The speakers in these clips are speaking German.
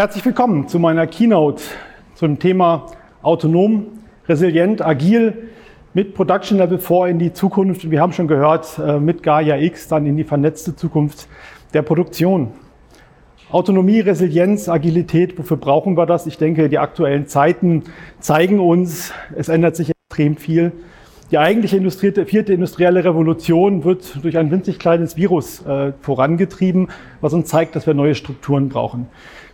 Herzlich willkommen zu meiner Keynote zum Thema autonom, resilient, agil mit Production Level 4 in die Zukunft. Wir haben schon gehört, äh, mit Gaia X dann in die vernetzte Zukunft der Produktion. Autonomie, Resilienz, Agilität, wofür brauchen wir das? Ich denke, die aktuellen Zeiten zeigen uns, es ändert sich extrem viel. Die eigentliche Industrie, vierte industrielle Revolution wird durch ein winzig kleines Virus äh, vorangetrieben, was uns zeigt, dass wir neue Strukturen brauchen.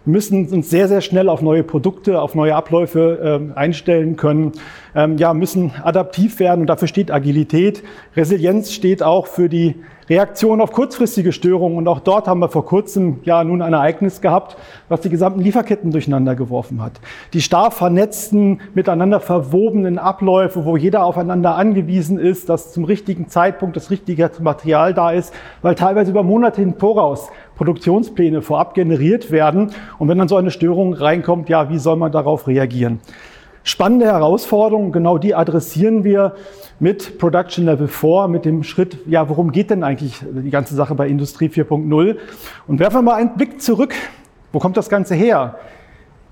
Müssen uns sehr, sehr schnell auf neue Produkte, auf neue Abläufe äh, einstellen können, ähm, ja, müssen adaptiv werden und dafür steht Agilität. Resilienz steht auch für die Reaktion auf kurzfristige Störungen und auch dort haben wir vor kurzem ja nun ein Ereignis gehabt, was die gesamten Lieferketten durcheinander geworfen hat. Die starr vernetzten, miteinander verwobenen Abläufe, wo jeder aufeinander angewiesen ist, dass zum richtigen Zeitpunkt das richtige Material da ist, weil teilweise über Monate hin voraus Produktionspläne vorab generiert werden. Und wenn dann so eine Störung reinkommt, ja, wie soll man darauf reagieren? Spannende Herausforderungen, genau die adressieren wir mit Production Level 4, mit dem Schritt, ja, worum geht denn eigentlich die ganze Sache bei Industrie 4.0? Und werfen wir mal einen Blick zurück. Wo kommt das Ganze her?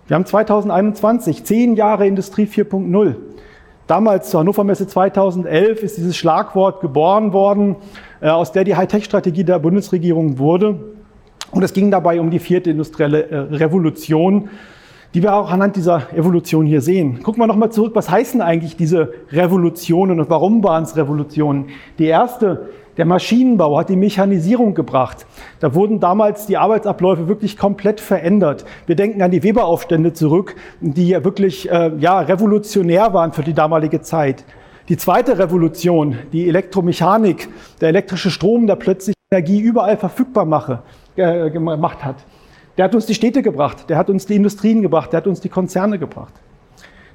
Wir haben 2021, zehn Jahre Industrie 4.0. Damals zur Hannover Messe 2011 ist dieses Schlagwort geboren worden, äh, aus der die Hightech-Strategie der Bundesregierung wurde. Und es ging dabei um die vierte industrielle äh, Revolution, die wir auch anhand dieser Evolution hier sehen. Gucken wir nochmal zurück, was heißen eigentlich diese Revolutionen und warum waren es Revolutionen? Die erste, der Maschinenbau hat die Mechanisierung gebracht. Da wurden damals die Arbeitsabläufe wirklich komplett verändert. Wir denken an die Weberaufstände zurück, die ja wirklich äh, ja, revolutionär waren für die damalige Zeit. Die zweite Revolution, die Elektromechanik, der elektrische Strom, der plötzlich Energie überall verfügbar mache, äh, gemacht hat. Der hat uns die Städte gebracht, der hat uns die Industrien gebracht, der hat uns die Konzerne gebracht.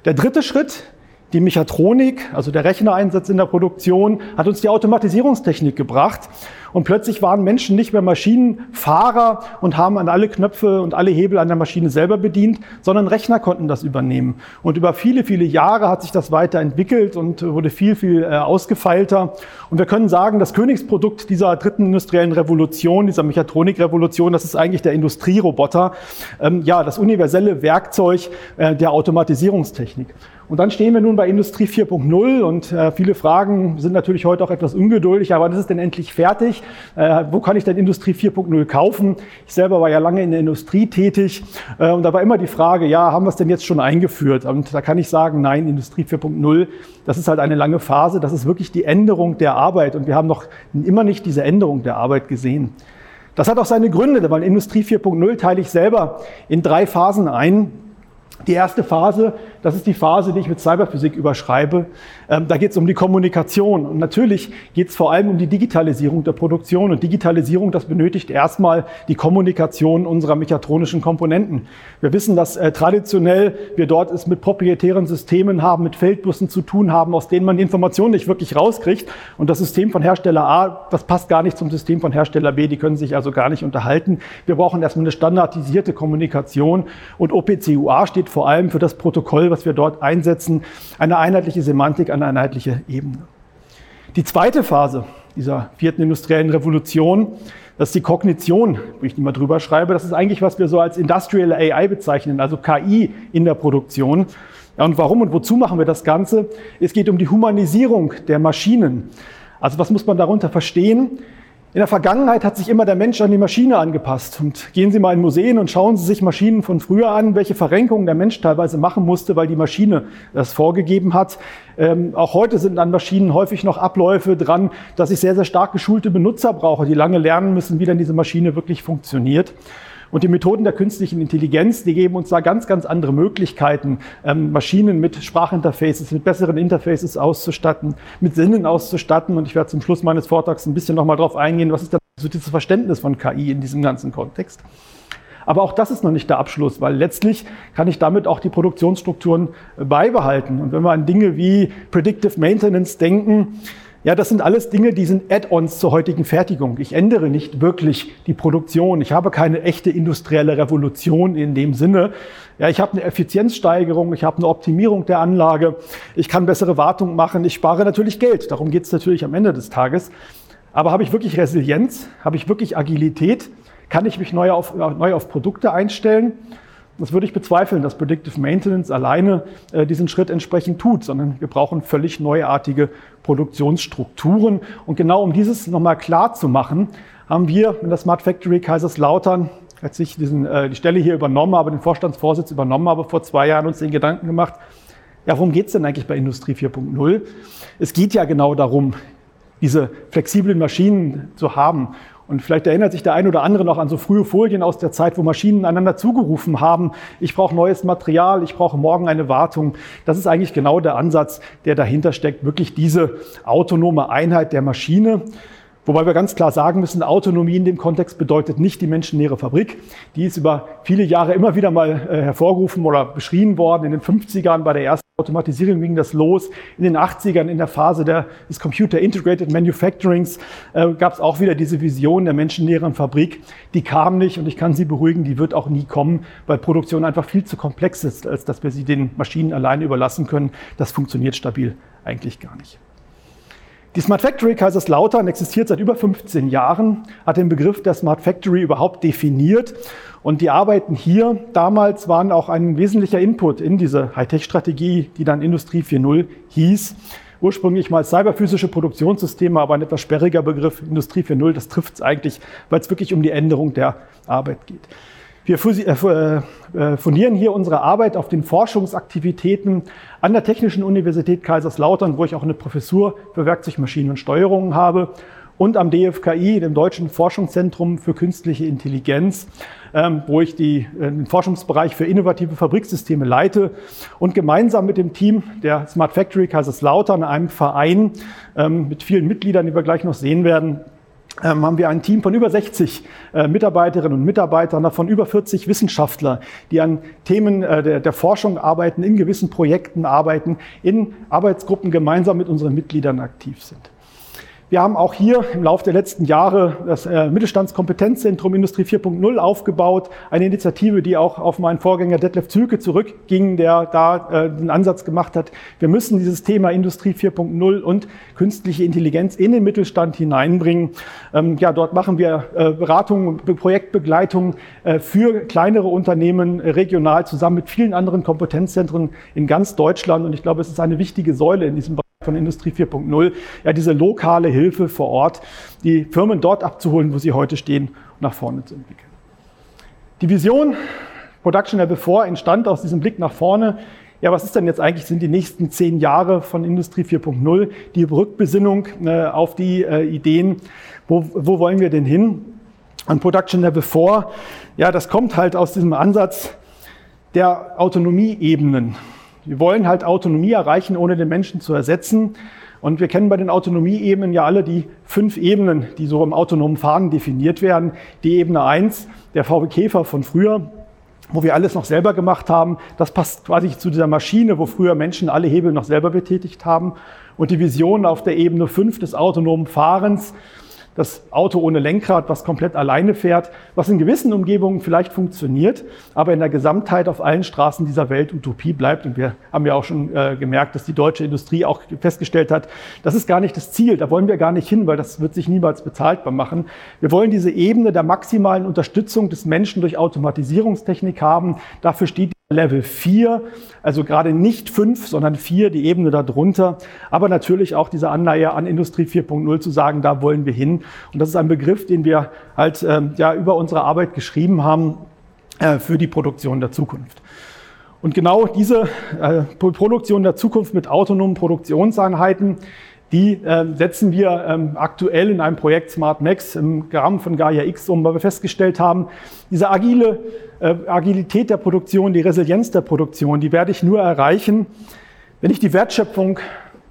Der dritte Schritt, die Mechatronik, also der Rechnereinsatz in der Produktion, hat uns die Automatisierungstechnik gebracht. Und plötzlich waren Menschen nicht mehr Maschinenfahrer und haben an alle Knöpfe und alle Hebel an der Maschine selber bedient, sondern Rechner konnten das übernehmen. Und über viele, viele Jahre hat sich das weiterentwickelt und wurde viel, viel äh, ausgefeilter. Und wir können sagen, das Königsprodukt dieser dritten industriellen Revolution, dieser Mechatronikrevolution, das ist eigentlich der Industrieroboter. Ähm, ja, das universelle Werkzeug äh, der Automatisierungstechnik. Und dann stehen wir nun bei Industrie 4.0 und äh, viele Fragen sind natürlich heute auch etwas ungeduldig, aber das ist denn endlich fertig? Äh, wo kann ich denn Industrie 4.0 kaufen? Ich selber war ja lange in der Industrie tätig äh, und da war immer die Frage, ja, haben wir es denn jetzt schon eingeführt? Und da kann ich sagen, nein, Industrie 4.0, das ist halt eine lange Phase, das ist wirklich die Änderung der Arbeit und wir haben noch immer nicht diese Änderung der Arbeit gesehen. Das hat auch seine Gründe, weil Industrie 4.0 teile ich selber in drei Phasen ein. Die erste Phase, das ist die Phase, die ich mit Cyberphysik überschreibe. Ähm, da geht es um die Kommunikation. Und natürlich geht es vor allem um die Digitalisierung der Produktion. Und Digitalisierung, das benötigt erstmal die Kommunikation unserer mechatronischen Komponenten. Wir wissen, dass äh, traditionell wir dort es mit proprietären Systemen haben, mit Feldbussen zu tun haben, aus denen man die Informationen nicht wirklich rauskriegt. Und das System von Hersteller A, das passt gar nicht zum System von Hersteller B. Die können sich also gar nicht unterhalten. Wir brauchen erstmal eine standardisierte Kommunikation. Und OPCUA steht vor allem für das Protokoll, was wir dort einsetzen, eine einheitliche Semantik, eine einheitliche Ebene. Die zweite Phase dieser vierten industriellen Revolution, das ist die Kognition, wo ich die mal drüber schreibe. Das ist eigentlich, was wir so als Industrial AI bezeichnen, also KI in der Produktion. Ja, und warum und wozu machen wir das Ganze? Es geht um die Humanisierung der Maschinen. Also was muss man darunter verstehen? In der Vergangenheit hat sich immer der Mensch an die Maschine angepasst. Und gehen Sie mal in Museen und schauen Sie sich Maschinen von früher an, welche Verrenkungen der Mensch teilweise machen musste, weil die Maschine das vorgegeben hat. Ähm, auch heute sind an Maschinen häufig noch Abläufe dran, dass ich sehr, sehr stark geschulte Benutzer brauche, die lange lernen müssen, wie dann diese Maschine wirklich funktioniert. Und die Methoden der künstlichen Intelligenz, die geben uns da ganz, ganz andere Möglichkeiten, ähm, Maschinen mit Sprachinterfaces, mit besseren Interfaces auszustatten, mit Sinnen auszustatten. Und ich werde zum Schluss meines Vortrags ein bisschen nochmal drauf eingehen, was ist denn so dieses Verständnis von KI in diesem ganzen Kontext. Aber auch das ist noch nicht der Abschluss, weil letztlich kann ich damit auch die Produktionsstrukturen beibehalten. Und wenn wir an Dinge wie Predictive Maintenance denken, ja, das sind alles Dinge, die sind Add-ons zur heutigen Fertigung. Ich ändere nicht wirklich die Produktion. Ich habe keine echte industrielle Revolution in dem Sinne. Ja, ich habe eine Effizienzsteigerung, ich habe eine Optimierung der Anlage, ich kann bessere Wartung machen, ich spare natürlich Geld. Darum geht es natürlich am Ende des Tages. Aber habe ich wirklich Resilienz? Habe ich wirklich Agilität? Kann ich mich neu auf, neu auf Produkte einstellen? Das würde ich bezweifeln, dass Predictive Maintenance alleine äh, diesen Schritt entsprechend tut, sondern wir brauchen völlig neuartige Produktionsstrukturen. Und genau um dieses nochmal klar zu machen, haben wir in der Smart Factory Kaiserslautern als ich diesen, äh, die Stelle hier übernommen habe, den Vorstandsvorsitz übernommen habe, vor zwei Jahren uns den Gedanken gemacht, ja, worum geht es denn eigentlich bei Industrie 4.0? Es geht ja genau darum, diese flexiblen Maschinen zu haben. Und vielleicht erinnert sich der ein oder andere noch an so frühe Folien aus der Zeit, wo Maschinen einander zugerufen haben, ich brauche neues Material, ich brauche morgen eine Wartung. Das ist eigentlich genau der Ansatz, der dahinter steckt, wirklich diese autonome Einheit der Maschine. Wobei wir ganz klar sagen müssen, Autonomie in dem Kontext bedeutet nicht die menschenleere Fabrik. Die ist über viele Jahre immer wieder mal äh, hervorgerufen oder beschrien worden. In den 50ern bei der ersten Automatisierung ging das los. In den 80ern in der Phase der, des Computer Integrated Manufacturings äh, gab es auch wieder diese Vision der menschenleeren Fabrik. Die kam nicht und ich kann Sie beruhigen, die wird auch nie kommen, weil Produktion einfach viel zu komplex ist, als dass wir sie den Maschinen alleine überlassen können. Das funktioniert stabil eigentlich gar nicht. Die Smart Factory Kaiserslautern existiert seit über 15 Jahren, hat den Begriff der Smart Factory überhaupt definiert. Und die Arbeiten hier damals waren auch ein wesentlicher Input in diese Hightech-Strategie, die dann Industrie 4.0 hieß. Ursprünglich mal cyberphysische Produktionssysteme, aber ein etwas sperriger Begriff. Industrie 4.0, das trifft es eigentlich, weil es wirklich um die Änderung der Arbeit geht. Wir äh, äh, fundieren hier unsere Arbeit auf den Forschungsaktivitäten an der Technischen Universität Kaiserslautern, wo ich auch eine Professur für Werkzeugmaschinen und Steuerungen habe, und am DFKI, dem Deutschen Forschungszentrum für künstliche Intelligenz, ähm, wo ich die, äh, den Forschungsbereich für innovative Fabriksysteme leite. Und gemeinsam mit dem Team der Smart Factory Kaiserslautern, einem Verein ähm, mit vielen Mitgliedern, die wir gleich noch sehen werden, haben wir ein Team von über 60 äh, Mitarbeiterinnen und Mitarbeitern, davon über 40 Wissenschaftler, die an Themen äh, der, der, Forschung arbeiten, in gewissen Projekten arbeiten, in Arbeitsgruppen gemeinsam mit unseren Mitgliedern aktiv sind. Wir haben auch hier im Laufe der letzten Jahre das äh, Mittelstandskompetenzzentrum Industrie 4.0 aufgebaut. Eine Initiative, die auch auf meinen Vorgänger Detlef Zülke zurückging, der da äh, den Ansatz gemacht hat. Wir müssen dieses Thema Industrie 4.0 und künstliche Intelligenz in den Mittelstand hineinbringen. Ähm, ja, dort machen wir äh, Beratungen, Projektbegleitung für kleinere Unternehmen regional zusammen mit vielen anderen Kompetenzzentren in ganz Deutschland. Und ich glaube, es ist eine wichtige Säule in diesem Bereich von Industrie 4.0, ja diese lokale Hilfe vor Ort, die Firmen dort abzuholen, wo sie heute stehen, und nach vorne zu entwickeln. Die Vision Production Level 4 entstand aus diesem Blick nach vorne. Ja, was ist denn jetzt eigentlich, sind die nächsten zehn Jahre von Industrie 4.0, die Rückbesinnung äh, auf die äh, Ideen, wo, wo wollen wir denn hin? Und Production Level 4, ja, das kommt halt aus diesem Ansatz der Autonomieebenen. Wir wollen halt Autonomie erreichen, ohne den Menschen zu ersetzen. Und wir kennen bei den Autonomieebenen ja alle die fünf Ebenen, die so im autonomen Fahren definiert werden. Die Ebene eins, der VW Käfer von früher, wo wir alles noch selber gemacht haben. Das passt quasi zu dieser Maschine, wo früher Menschen alle Hebel noch selber betätigt haben. Und die Vision auf der Ebene fünf des autonomen Fahrens, das Auto ohne Lenkrad, was komplett alleine fährt, was in gewissen Umgebungen vielleicht funktioniert, aber in der Gesamtheit auf allen Straßen dieser Welt Utopie bleibt. Und wir haben ja auch schon äh, gemerkt, dass die deutsche Industrie auch festgestellt hat, das ist gar nicht das Ziel, da wollen wir gar nicht hin, weil das wird sich niemals bezahlbar machen. Wir wollen diese Ebene der maximalen Unterstützung des Menschen durch Automatisierungstechnik haben. Dafür steht Level 4, also gerade nicht 5, sondern 4, die Ebene darunter. Aber natürlich auch diese Anleihe an Industrie 4.0 zu sagen, da wollen wir hin. Und das ist ein Begriff, den wir halt äh, ja über unsere Arbeit geschrieben haben äh, für die Produktion der Zukunft. Und genau diese äh, Produktion der Zukunft mit autonomen Produktionseinheiten, die äh, setzen wir ähm, aktuell in einem Projekt Smart Max im Rahmen von Gaia X um, weil wir festgestellt haben, diese agile äh, Agilität der Produktion, die Resilienz der Produktion, die werde ich nur erreichen, wenn ich die Wertschöpfung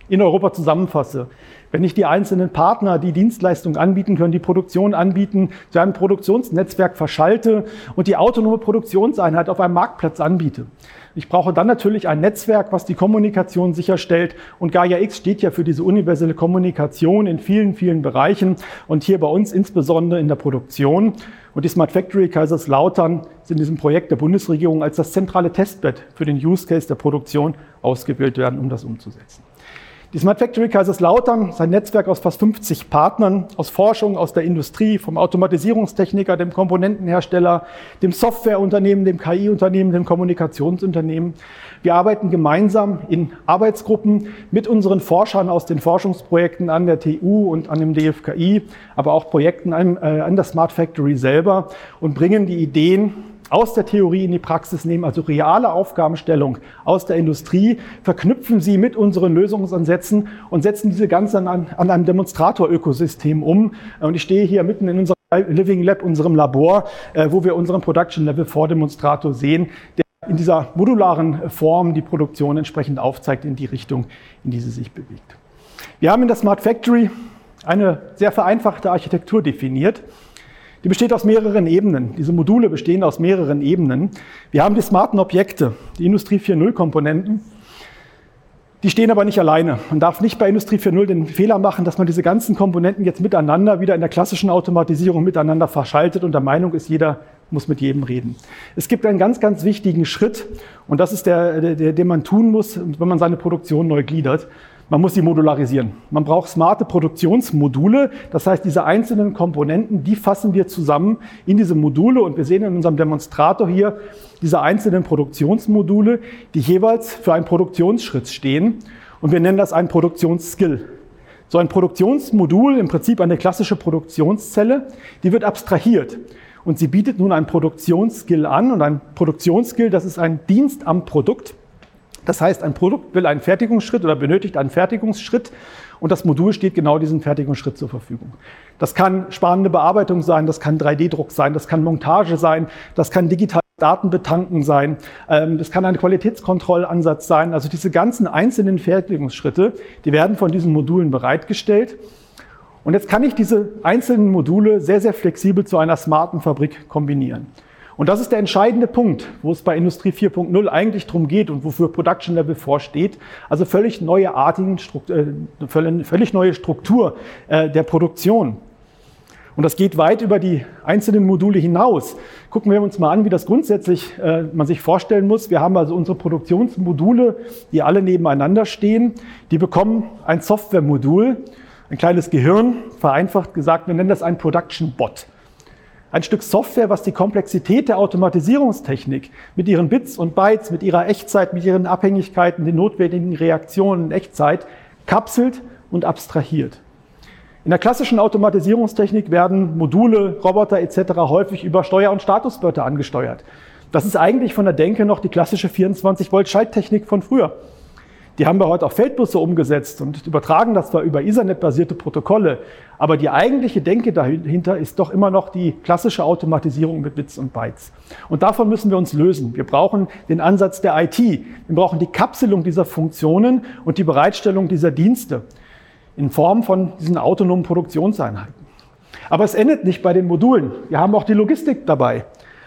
in Europa zusammenfasse. Wenn ich die einzelnen Partner, die Dienstleistungen anbieten können, die Produktion anbieten, zu einem Produktionsnetzwerk verschalte und die autonome Produktionseinheit auf einem Marktplatz anbiete. Ich brauche dann natürlich ein Netzwerk, was die Kommunikation sicherstellt. Und Gaia X steht ja für diese universelle Kommunikation in vielen, vielen Bereichen und hier bei uns insbesondere in der Produktion. Und die Smart Factory Kaiserslautern ist in diesem Projekt der Bundesregierung als das zentrale Testbett für den Use Case der Produktion ausgewählt werden, um das umzusetzen. Die Smart Factory Kaiserslautern ist ein Netzwerk aus fast 50 Partnern, aus Forschung, aus der Industrie, vom Automatisierungstechniker, dem Komponentenhersteller, dem Softwareunternehmen, dem KI-Unternehmen, dem Kommunikationsunternehmen. Wir arbeiten gemeinsam in Arbeitsgruppen mit unseren Forschern aus den Forschungsprojekten an der TU und an dem DFKI, aber auch Projekten an, äh, an der Smart Factory selber und bringen die Ideen aus der Theorie in die Praxis nehmen, also reale Aufgabenstellung aus der Industrie, verknüpfen sie mit unseren Lösungsansätzen und setzen diese ganz an, an einem Demonstrator-Ökosystem um. Und ich stehe hier mitten in unserem Living Lab, unserem Labor, äh, wo wir unseren Production Level Vordemonstrator sehen, der in dieser modularen Form die Produktion entsprechend aufzeigt in die Richtung, in die sie sich bewegt. Wir haben in der Smart Factory eine sehr vereinfachte Architektur definiert. Die besteht aus mehreren Ebenen. Diese Module bestehen aus mehreren Ebenen. Wir haben die smarten Objekte, die Industrie 4.0 Komponenten. Die stehen aber nicht alleine. Man darf nicht bei Industrie 4.0 den Fehler machen, dass man diese ganzen Komponenten jetzt miteinander wieder in der klassischen Automatisierung miteinander verschaltet und der Meinung ist, jeder muss mit jedem reden. Es gibt einen ganz, ganz wichtigen Schritt und das ist der, der, den man tun muss, wenn man seine Produktion neu gliedert. Man muss sie modularisieren. Man braucht smarte Produktionsmodule. Das heißt, diese einzelnen Komponenten, die fassen wir zusammen in diese Module. Und wir sehen in unserem Demonstrator hier diese einzelnen Produktionsmodule, die jeweils für einen Produktionsschritt stehen. Und wir nennen das einen Produktionsskill. So ein Produktionsmodul, im Prinzip eine klassische Produktionszelle, die wird abstrahiert. Und sie bietet nun einen Produktionsskill an. Und ein Produktionsskill, das ist ein Dienst am Produkt. Das heißt, ein Produkt will einen Fertigungsschritt oder benötigt einen Fertigungsschritt und das Modul steht genau diesen Fertigungsschritt zur Verfügung. Das kann spannende Bearbeitung sein, das kann 3D-Druck sein, das kann Montage sein, das kann digital Datenbetanken sein, ähm, das kann ein Qualitätskontrollansatz sein. Also diese ganzen einzelnen Fertigungsschritte, die werden von diesen Modulen bereitgestellt. Und jetzt kann ich diese einzelnen Module sehr, sehr flexibel zu einer smarten Fabrik kombinieren. Und das ist der entscheidende Punkt, wo es bei Industrie 4.0 eigentlich darum geht und wofür Production Level vorsteht. Also völlig neue Artigen, äh, völlig neue Struktur äh, der Produktion. Und das geht weit über die einzelnen Module hinaus. Gucken wir uns mal an, wie das grundsätzlich äh, man sich vorstellen muss. Wir haben also unsere Produktionsmodule, die alle nebeneinander stehen. Die bekommen ein Softwaremodul, ein kleines Gehirn, vereinfacht gesagt. Wir nennen das ein Production Bot ein Stück Software, was die Komplexität der Automatisierungstechnik mit ihren Bits und Bytes, mit ihrer Echtzeit, mit ihren Abhängigkeiten, den notwendigen Reaktionen in Echtzeit kapselt und abstrahiert. In der klassischen Automatisierungstechnik werden Module, Roboter etc. häufig über Steuer- und Statuswörter angesteuert. Das ist eigentlich von der Denke noch die klassische 24-Volt-Schalttechnik von früher. Die haben wir heute auf Feldbusse umgesetzt und übertragen das zwar über Ethernet-basierte Protokolle, aber die eigentliche Denke dahinter ist doch immer noch die klassische Automatisierung mit Bits und Bytes. Und davon müssen wir uns lösen. Wir brauchen den Ansatz der IT. Wir brauchen die Kapselung dieser Funktionen und die Bereitstellung dieser Dienste in Form von diesen autonomen Produktionseinheiten. Aber es endet nicht bei den Modulen. Wir haben auch die Logistik dabei.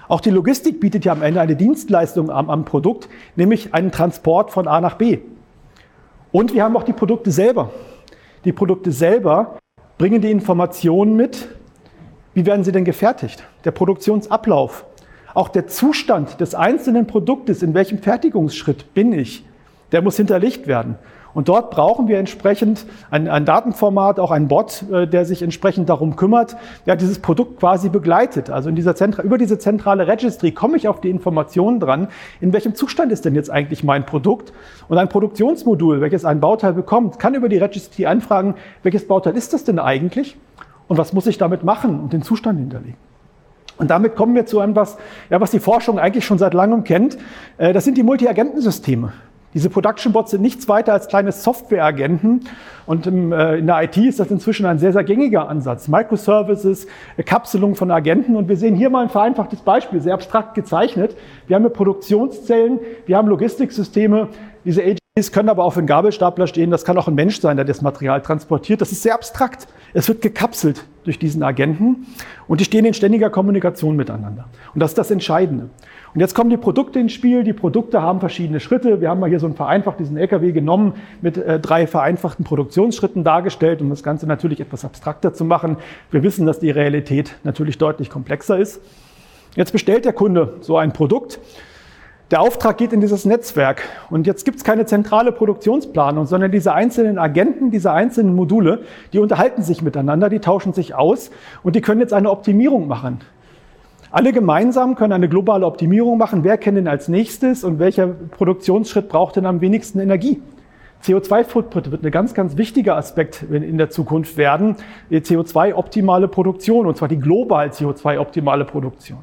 Auch die Logistik bietet ja am Ende eine Dienstleistung am, am Produkt, nämlich einen Transport von A nach B. Und wir haben auch die Produkte selber. Die Produkte selber bringen die Informationen mit, wie werden sie denn gefertigt, der Produktionsablauf, auch der Zustand des einzelnen Produktes, in welchem Fertigungsschritt bin ich, der muss hinterlegt werden. Und dort brauchen wir entsprechend ein, ein Datenformat, auch ein Bot, äh, der sich entsprechend darum kümmert, der dieses Produkt quasi begleitet. Also in dieser Zentra über diese zentrale Registry komme ich auf die Informationen dran, in welchem Zustand ist denn jetzt eigentlich mein Produkt. Und ein Produktionsmodul, welches ein Bauteil bekommt, kann über die Registry anfragen, welches Bauteil ist das denn eigentlich und was muss ich damit machen und den Zustand hinterlegen. Und damit kommen wir zu etwas, ja, was die Forschung eigentlich schon seit langem kennt. Äh, das sind die Multi-Agentensysteme. Diese Production Bots sind nichts weiter als kleine Softwareagenten und im, äh, in der IT ist das inzwischen ein sehr, sehr gängiger Ansatz. Microservices, Kapselung von Agenten und wir sehen hier mal ein vereinfachtes Beispiel, sehr abstrakt gezeichnet. Wir haben hier Produktionszellen, wir haben Logistiksysteme, diese AGs können aber auch für einen Gabelstapler stehen, das kann auch ein Mensch sein, der das Material transportiert. Das ist sehr abstrakt. Es wird gekapselt durch diesen Agenten und die stehen in ständiger Kommunikation miteinander. Und das ist das Entscheidende. Und jetzt kommen die Produkte ins Spiel. Die Produkte haben verschiedene Schritte. Wir haben mal hier so ein vereinfacht diesen LKW genommen, mit äh, drei vereinfachten Produktionsschritten dargestellt, um das Ganze natürlich etwas abstrakter zu machen. Wir wissen, dass die Realität natürlich deutlich komplexer ist. Jetzt bestellt der Kunde so ein Produkt. Der Auftrag geht in dieses Netzwerk und jetzt gibt es keine zentrale Produktionsplanung, sondern diese einzelnen Agenten, diese einzelnen Module, die unterhalten sich miteinander, die tauschen sich aus und die können jetzt eine Optimierung machen. Alle gemeinsam können eine globale Optimierung machen. Wer kennt denn als nächstes und welcher Produktionsschritt braucht denn am wenigsten Energie? CO2-Footprint wird ein ganz, ganz wichtiger Aspekt in der Zukunft werden. Die CO2-optimale Produktion, und zwar die global CO2-optimale Produktion.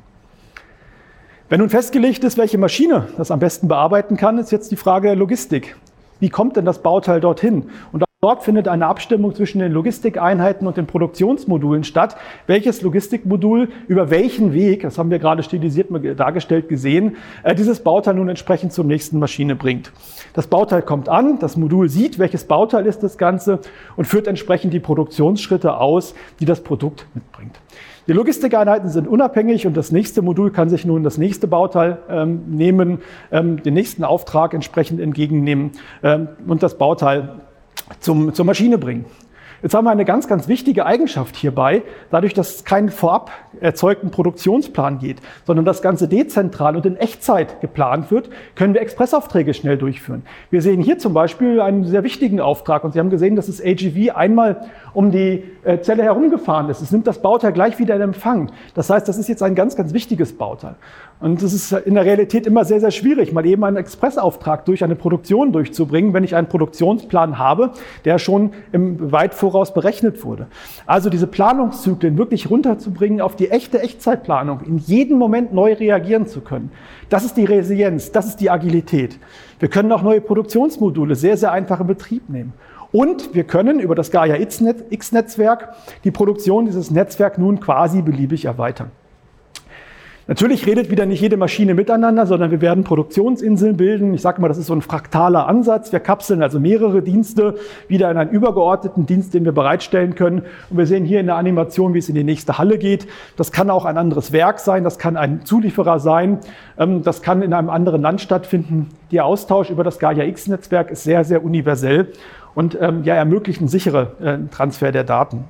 Wenn nun festgelegt ist, welche Maschine das am besten bearbeiten kann, ist jetzt die Frage der Logistik. Wie kommt denn das Bauteil dorthin? Und Dort findet eine Abstimmung zwischen den Logistikeinheiten und den Produktionsmodulen statt. Welches Logistikmodul über welchen Weg, das haben wir gerade stilisiert dargestellt gesehen, äh, dieses Bauteil nun entsprechend zur nächsten Maschine bringt. Das Bauteil kommt an, das Modul sieht, welches Bauteil ist das Ganze und führt entsprechend die Produktionsschritte aus, die das Produkt mitbringt. Die Logistikeinheiten sind unabhängig und das nächste Modul kann sich nun das nächste Bauteil ähm, nehmen, ähm, den nächsten Auftrag entsprechend entgegennehmen ähm, und das Bauteil zum, zur Maschine bringen. Jetzt haben wir eine ganz, ganz wichtige Eigenschaft hierbei, dadurch, dass es keinen vorab erzeugten Produktionsplan geht, sondern das Ganze dezentral und in Echtzeit geplant wird, können wir Expressaufträge schnell durchführen. Wir sehen hier zum Beispiel einen sehr wichtigen Auftrag und Sie haben gesehen, dass das AGV einmal um die äh, Zelle herumgefahren ist. Es nimmt das Bauteil gleich wieder in Empfang. Das heißt, das ist jetzt ein ganz, ganz wichtiges Bauteil. Und es ist in der Realität immer sehr, sehr schwierig, mal eben einen Expressauftrag durch eine Produktion durchzubringen, wenn ich einen Produktionsplan habe, der schon im weit voraus berechnet wurde. Also diese Planungszyklen wirklich runterzubringen auf die echte Echtzeitplanung, in jedem Moment neu reagieren zu können. Das ist die Resilienz, das ist die Agilität. Wir können auch neue Produktionsmodule sehr, sehr einfach in Betrieb nehmen. Und wir können über das Gaia X-Netzwerk die Produktion dieses Netzwerks nun quasi beliebig erweitern. Natürlich redet wieder nicht jede Maschine miteinander, sondern wir werden Produktionsinseln bilden. Ich sage mal, das ist so ein fraktaler Ansatz. Wir kapseln also mehrere Dienste wieder in einen übergeordneten Dienst, den wir bereitstellen können. Und wir sehen hier in der Animation, wie es in die nächste Halle geht. Das kann auch ein anderes Werk sein, das kann ein Zulieferer sein, ähm, das kann in einem anderen Land stattfinden. Der Austausch über das Gaia X-Netzwerk ist sehr, sehr universell und ähm, ja, ermöglicht einen sicheren äh, Transfer der Daten.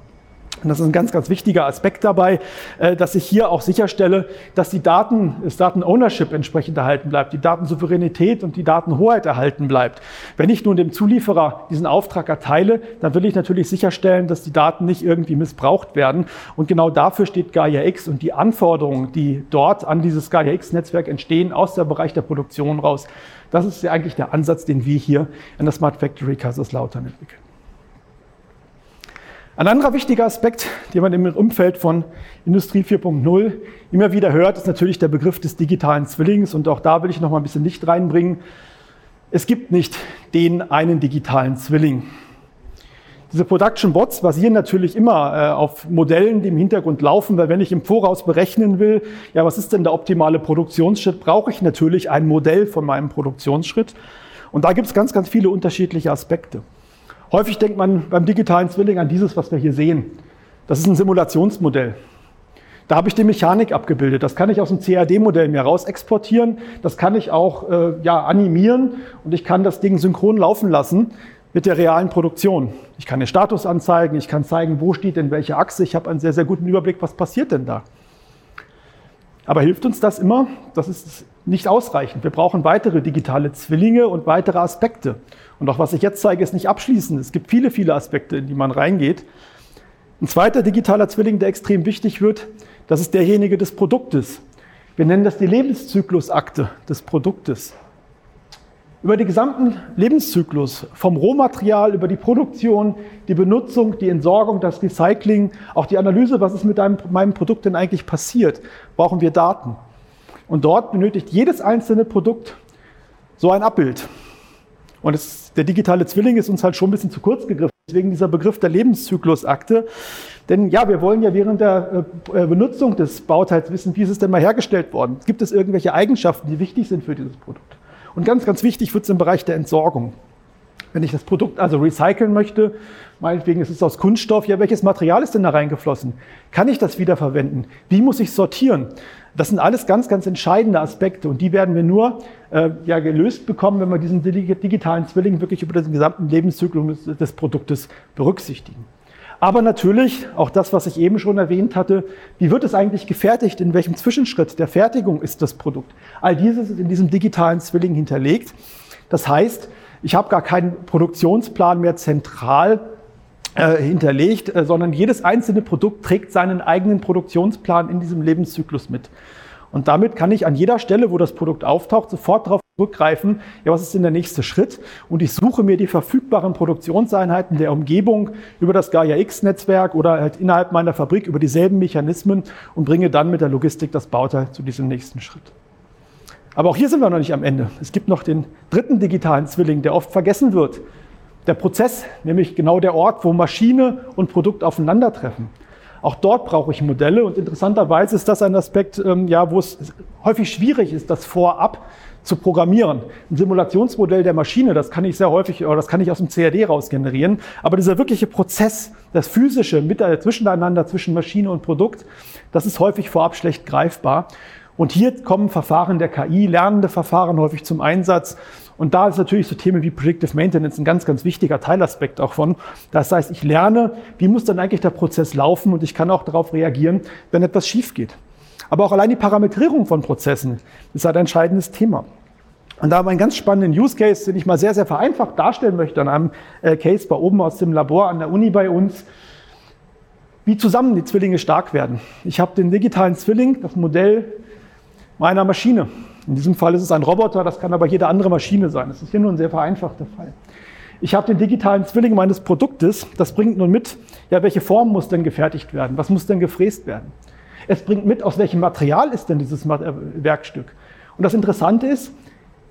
Und das ist ein ganz, ganz wichtiger Aspekt dabei, äh, dass ich hier auch sicherstelle, dass die Daten, das Datenownership entsprechend erhalten bleibt, die Datensouveränität und die Datenhoheit erhalten bleibt. Wenn ich nun dem Zulieferer diesen Auftrag erteile, dann will ich natürlich sicherstellen, dass die Daten nicht irgendwie missbraucht werden. Und genau dafür steht Gaia X und die Anforderungen, die dort an dieses Gaia X-Netzwerk entstehen, aus dem Bereich der Produktion raus. Das ist ja eigentlich der Ansatz, den wir hier in der Smart Factory Kaiserslautern entwickeln. Ein anderer wichtiger Aspekt, den man im Umfeld von Industrie 4.0 immer wieder hört, ist natürlich der Begriff des digitalen Zwillings. Und auch da will ich noch mal ein bisschen Licht reinbringen. Es gibt nicht den einen digitalen Zwilling. Diese Production Bots basieren natürlich immer äh, auf Modellen, die im Hintergrund laufen, weil wenn ich im Voraus berechnen will, ja, was ist denn der optimale Produktionsschritt, brauche ich natürlich ein Modell von meinem Produktionsschritt. Und da gibt es ganz, ganz viele unterschiedliche Aspekte. Häufig denkt man beim digitalen Zwilling an dieses, was wir hier sehen. Das ist ein Simulationsmodell. Da habe ich die Mechanik abgebildet. Das kann ich aus dem CAD-Modell mir raus exportieren. Das kann ich auch äh, ja, animieren und ich kann das Ding synchron laufen lassen mit der realen Produktion. Ich kann den Status anzeigen, ich kann zeigen, wo steht denn welche Achse. Ich habe einen sehr, sehr guten Überblick, was passiert denn da. Aber hilft uns das immer? Das ist nicht ausreichend. Wir brauchen weitere digitale Zwillinge und weitere Aspekte. Und auch was ich jetzt zeige, ist nicht abschließend. Es gibt viele, viele Aspekte, in die man reingeht. Ein zweiter digitaler Zwilling, der extrem wichtig wird, das ist derjenige des Produktes. Wir nennen das die Lebenszyklusakte des Produktes. Über den gesamten Lebenszyklus, vom Rohmaterial über die Produktion, die Benutzung, die Entsorgung, das Recycling, auch die Analyse, was ist mit einem, meinem Produkt denn eigentlich passiert, brauchen wir Daten. Und dort benötigt jedes einzelne Produkt so ein Abbild. Und es, der digitale Zwilling ist uns halt schon ein bisschen zu kurz gegriffen, deswegen dieser Begriff der Lebenszyklusakte. Denn ja, wir wollen ja während der äh, Benutzung des Bauteils wissen, wie ist es denn mal hergestellt worden? Gibt es irgendwelche Eigenschaften, die wichtig sind für dieses Produkt? Und ganz, ganz wichtig wird es im Bereich der Entsorgung. Wenn ich das Produkt also recyceln möchte, meinetwegen ist es aus Kunststoff, ja, welches Material ist denn da reingeflossen? Kann ich das wiederverwenden? Wie muss ich sortieren? Das sind alles ganz, ganz entscheidende Aspekte und die werden wir nur äh, ja, gelöst bekommen, wenn wir diesen digitalen Zwilling wirklich über den gesamten Lebenszyklus des, Produktes berücksichtigen. Aber natürlich, auch das, was ich eben schon erwähnt hatte, wie wird es eigentlich gefertigt? In welchem Zwischenschritt der Fertigung ist das Produkt? All dieses ist in diesem digitalen Zwilling hinterlegt. Das heißt, ich habe gar keinen Produktionsplan mehr zentral äh, hinterlegt, äh, sondern jedes einzelne Produkt trägt seinen eigenen Produktionsplan in diesem Lebenszyklus mit. Und damit kann ich an jeder Stelle, wo das Produkt auftaucht, sofort darauf zurückgreifen, ja, was ist denn der nächste Schritt? Und ich suche mir die verfügbaren Produktionseinheiten der Umgebung über das Gaia-X-Netzwerk oder halt innerhalb meiner Fabrik über dieselben Mechanismen und bringe dann mit der Logistik das Bauteil zu diesem nächsten Schritt. Aber auch hier sind wir noch nicht am Ende. Es gibt noch den dritten digitalen Zwilling, der oft vergessen wird. Der Prozess, nämlich genau der Ort, wo Maschine und Produkt aufeinandertreffen. Auch dort brauche ich Modelle und interessanterweise ist das ein Aspekt, ähm, ja, wo es häufig schwierig ist, das vorab zu programmieren. Ein Simulationsmodell der Maschine, das kann ich sehr häufig, oder das kann ich aus dem CAD raus generieren. Aber dieser wirkliche Prozess, das physische mit, Zwischeneinander zwischen Maschine und Produkt, das ist häufig vorab schlecht greifbar. Und hier kommen Verfahren der KI, lernende Verfahren häufig zum Einsatz. Und da ist natürlich so Themen wie Predictive Maintenance ein ganz, ganz wichtiger Teilaspekt auch von. Das heißt, ich lerne, wie muss dann eigentlich der Prozess laufen und ich kann auch darauf reagieren, wenn etwas schief geht. Aber auch allein die Parametrierung von Prozessen ist ein entscheidendes Thema. Und da haben wir einen ganz spannenden Use Case, den ich mal sehr, sehr vereinfacht darstellen möchte an einem äh, Case bei oben aus dem Labor an der Uni bei uns, wie zusammen die Zwillinge stark werden. Ich habe den digitalen Zwilling, das Modell meiner Maschine. In diesem Fall ist es ein Roboter, das kann aber jede andere Maschine sein. Das ist hier nur ein sehr vereinfachter Fall. Ich habe den digitalen Zwilling meines Produktes, das bringt nun mit, ja, welche Form muss denn gefertigt werden? Was muss denn gefräst werden? Es bringt mit, aus welchem Material ist denn dieses äh, Werkstück? Und das Interessante ist,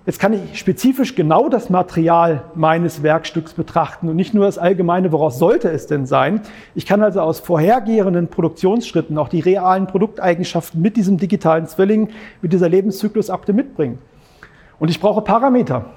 Jetzt kann ich spezifisch genau das Material meines Werkstücks betrachten und nicht nur das Allgemeine, woraus sollte es denn sein. Ich kann also aus vorhergehenden Produktionsschritten auch die realen Produkteigenschaften mit diesem digitalen Zwilling, mit dieser Lebenszyklusakte mitbringen. Und ich brauche Parameter.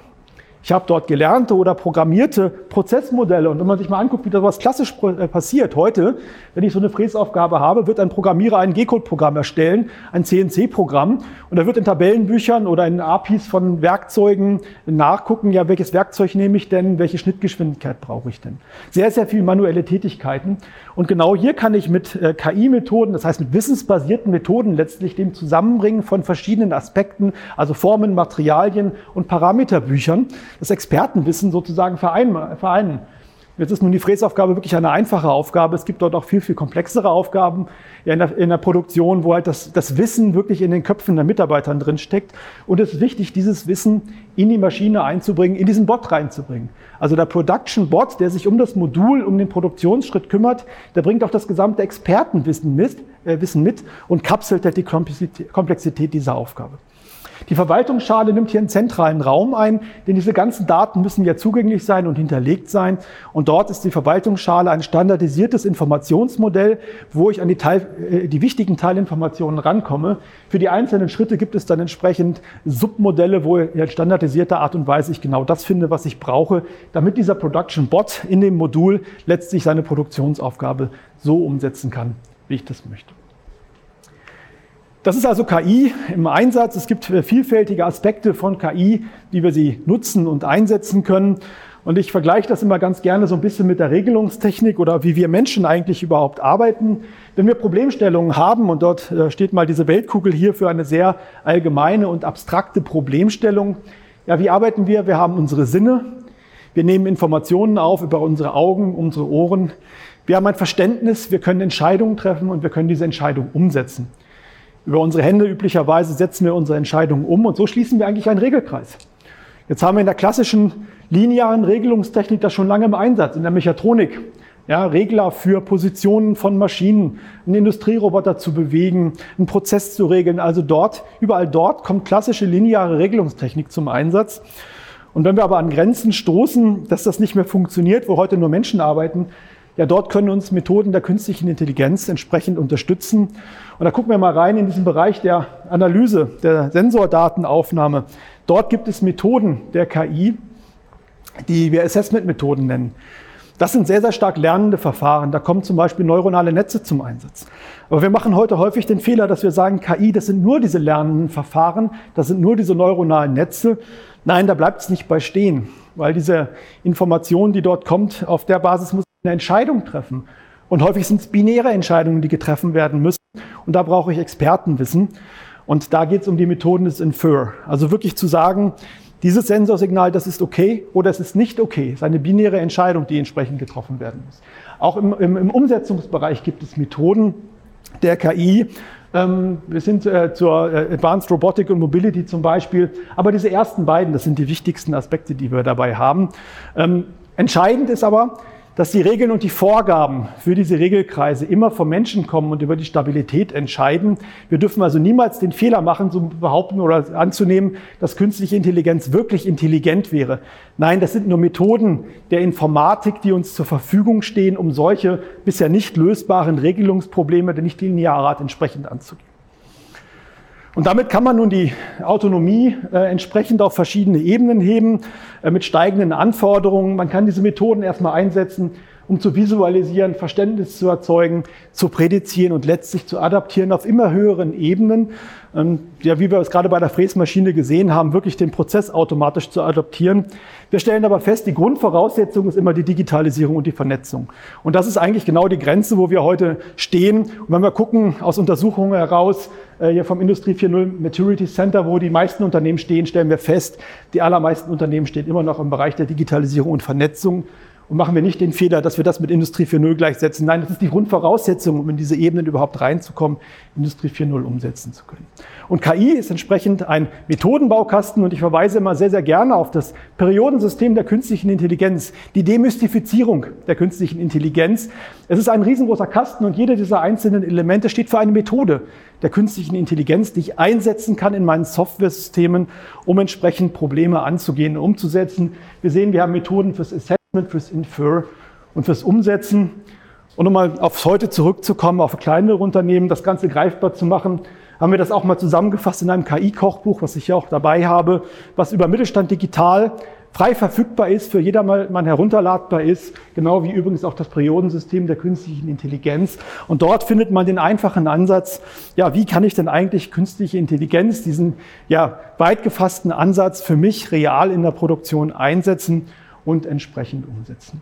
Ich habe dort gelernte oder programmierte Prozessmodelle. Und wenn man sich mal anguckt, wie das was klassisch äh, passiert, heute, wenn ich so eine Fräsaufgabe habe, wird ein Programmierer ein G-Code-Programm erstellen, ein CNC-Programm. Und er wird in Tabellenbüchern oder in APIs von Werkzeugen nachgucken, ja, welches Werkzeug nehme ich denn, welche Schnittgeschwindigkeit brauche ich denn. Sehr, sehr viel manuelle Tätigkeiten. Und genau hier kann ich mit äh, KI-Methoden, das heißt mit wissensbasierten Methoden letztlich dem Zusammenbringen von verschiedenen Aspekten, also Formen, Materialien und Parameterbüchern, das Expertenwissen sozusagen vereinen. Jetzt ist nun die Fräsaufgabe wirklich eine einfache Aufgabe. Es gibt dort auch viel, viel komplexere Aufgaben in der, in der Produktion, wo halt das, das, Wissen wirklich in den Köpfen der Mitarbeitern drin steckt. Und es ist wichtig, dieses Wissen in die Maschine einzubringen, in diesen Bot reinzubringen. Also der Production Bot, der sich um das Modul, um den Produktionsschritt kümmert, der bringt auch das gesamte Expertenwissen mit, äh, mit und kapselt halt die Komplexität dieser Aufgabe. Die Verwaltungsschale nimmt hier einen zentralen Raum ein, denn diese ganzen Daten müssen ja zugänglich sein und hinterlegt sein. Und dort ist die Verwaltungsschale ein standardisiertes Informationsmodell, wo ich an die, Teil, äh, die wichtigen Teilinformationen rankomme. Für die einzelnen Schritte gibt es dann entsprechend Submodelle, wo in standardisierter Art und Weise ich genau das finde, was ich brauche, damit dieser Production Bot in dem Modul letztlich seine Produktionsaufgabe so umsetzen kann, wie ich das möchte. Das ist also KI im Einsatz. Es gibt äh, vielfältige Aspekte von KI, wie wir sie nutzen und einsetzen können. Und ich vergleiche das immer ganz gerne so ein bisschen mit der Regelungstechnik oder wie wir Menschen eigentlich überhaupt arbeiten. Wenn wir Problemstellungen haben, und dort äh, steht mal diese Weltkugel hier für eine sehr allgemeine und abstrakte Problemstellung. Ja, wie arbeiten wir? Wir haben unsere Sinne. Wir nehmen Informationen auf über unsere Augen, unsere Ohren. Wir haben ein Verständnis. Wir können Entscheidungen treffen und wir können diese Entscheidung umsetzen. Über unsere Hände üblicherweise setzen wir unsere Entscheidungen um und so schließen wir eigentlich einen Regelkreis. Jetzt haben wir in der klassischen linearen Regelungstechnik das schon lange im Einsatz, in der Mechatronik. Ja, Regler für Positionen von Maschinen, einen Industrieroboter zu bewegen, einen Prozess zu regeln. Also dort, überall dort kommt klassische lineare Regelungstechnik zum Einsatz. Und wenn wir aber an Grenzen stoßen, dass das nicht mehr funktioniert, wo heute nur Menschen arbeiten, ja, dort können uns Methoden der künstlichen Intelligenz entsprechend unterstützen. Und da gucken wir mal rein in diesen Bereich der Analyse, der Sensordatenaufnahme. Dort gibt es Methoden der KI, die wir Assessment-Methoden nennen. Das sind sehr, sehr stark lernende Verfahren. Da kommen zum Beispiel neuronale Netze zum Einsatz. Aber wir machen heute häufig den Fehler, dass wir sagen, KI, das sind nur diese lernenden Verfahren, das sind nur diese neuronalen Netze. Nein, da bleibt es nicht bei stehen, weil diese Information, die dort kommt, auf der Basis muss eine Entscheidung treffen. Und häufig sind es binäre Entscheidungen, die getroffen werden müssen. Und da brauche ich Expertenwissen. Und da geht es um die Methoden des Infer. Also wirklich zu sagen, dieses Sensorsignal, das ist okay oder es ist nicht okay. Das ist eine binäre Entscheidung, die entsprechend getroffen werden muss. Auch im, im, im Umsetzungsbereich gibt es Methoden der KI. Ähm, wir sind äh, zur äh, Advanced Robotic und Mobility zum Beispiel. Aber diese ersten beiden, das sind die wichtigsten Aspekte, die wir dabei haben. Ähm, entscheidend ist aber, dass die Regeln und die Vorgaben für diese Regelkreise immer vom Menschen kommen und über die Stabilität entscheiden. Wir dürfen also niemals den Fehler machen, zu behaupten oder anzunehmen, dass künstliche Intelligenz wirklich intelligent wäre. Nein, das sind nur Methoden der Informatik, die uns zur Verfügung stehen, um solche bisher nicht lösbaren Regelungsprobleme der nichtlinearen Art entsprechend anzugehen. Und damit kann man nun die Autonomie äh, entsprechend auf verschiedene Ebenen heben, äh, mit steigenden Anforderungen. Man kann diese Methoden erstmal einsetzen, um zu visualisieren, Verständnis zu erzeugen, zu prädizieren und letztlich zu adaptieren auf immer höheren Ebenen. Ähm, ja, wie wir es gerade bei der Fräsmaschine gesehen haben, wirklich den Prozess automatisch zu adaptieren. Wir stellen aber fest, die Grundvoraussetzung ist immer die Digitalisierung und die Vernetzung. Und das ist eigentlich genau die Grenze, wo wir heute stehen. Und wenn wir gucken aus Untersuchungen heraus, äh, hier vom Industrie 4.0 Maturity Center, wo die meisten Unternehmen stehen, stellen wir fest, die allermeisten Unternehmen stehen immer noch im Bereich der Digitalisierung und Vernetzung. Und machen wir nicht den Fehler, dass wir das mit Industrie 4.0 gleichsetzen. Nein, das ist die Grundvoraussetzung, um in diese Ebenen überhaupt reinzukommen, Industrie 4.0 umsetzen zu können. Und KI ist entsprechend ein Methodenbaukasten und ich verweise immer sehr, sehr gerne auf das Periodensystem der künstlichen Intelligenz, die Demystifizierung der künstlichen Intelligenz. Es ist ein riesengroßer Kasten und jede dieser einzelnen Elemente steht für eine Methode der künstlichen Intelligenz, die ich einsetzen kann in meinen Softwaresystemen, um entsprechend Probleme anzugehen und umzusetzen. Wir sehen, wir haben Methoden fürs Assessment fürs Infer und fürs Umsetzen. Und um mal aufs Heute zurückzukommen, auf kleinere Unternehmen, das Ganze greifbar zu machen, haben wir das auch mal zusammengefasst in einem KI-Kochbuch, was ich hier auch dabei habe, was über Mittelstand digital frei verfügbar ist, für jedermann herunterladbar ist, genau wie übrigens auch das Periodensystem der künstlichen Intelligenz. Und dort findet man den einfachen Ansatz, ja, wie kann ich denn eigentlich künstliche Intelligenz, diesen ja, weit gefassten Ansatz für mich real in der Produktion einsetzen und entsprechend umsetzen.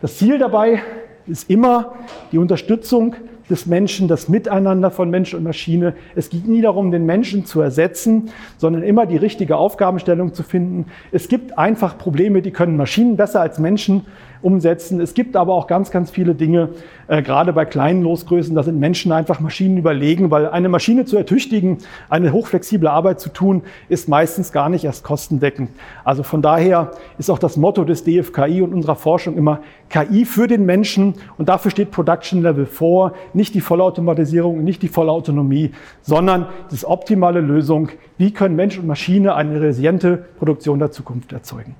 Das Ziel dabei ist immer die Unterstützung des Menschen, das Miteinander von Mensch und Maschine. Es geht nie darum, den Menschen zu ersetzen, sondern immer die richtige Aufgabenstellung zu finden. Es gibt einfach Probleme, die können Maschinen besser als Menschen umsetzen. Es gibt aber auch ganz, ganz viele Dinge, äh, gerade bei kleinen Losgrößen, da sind Menschen einfach Maschinen überlegen, weil eine Maschine zu ertüchtigen, eine hochflexible Arbeit zu tun, ist meistens gar nicht erst kostendeckend. Also von daher ist auch das Motto des DFKI und unserer Forschung immer KI für den Menschen und dafür steht Production Level 4, nicht die Vollautomatisierung, nicht die Vollautonomie, sondern das optimale Lösung, wie können Mensch und Maschine eine resiliente Produktion der Zukunft erzeugen.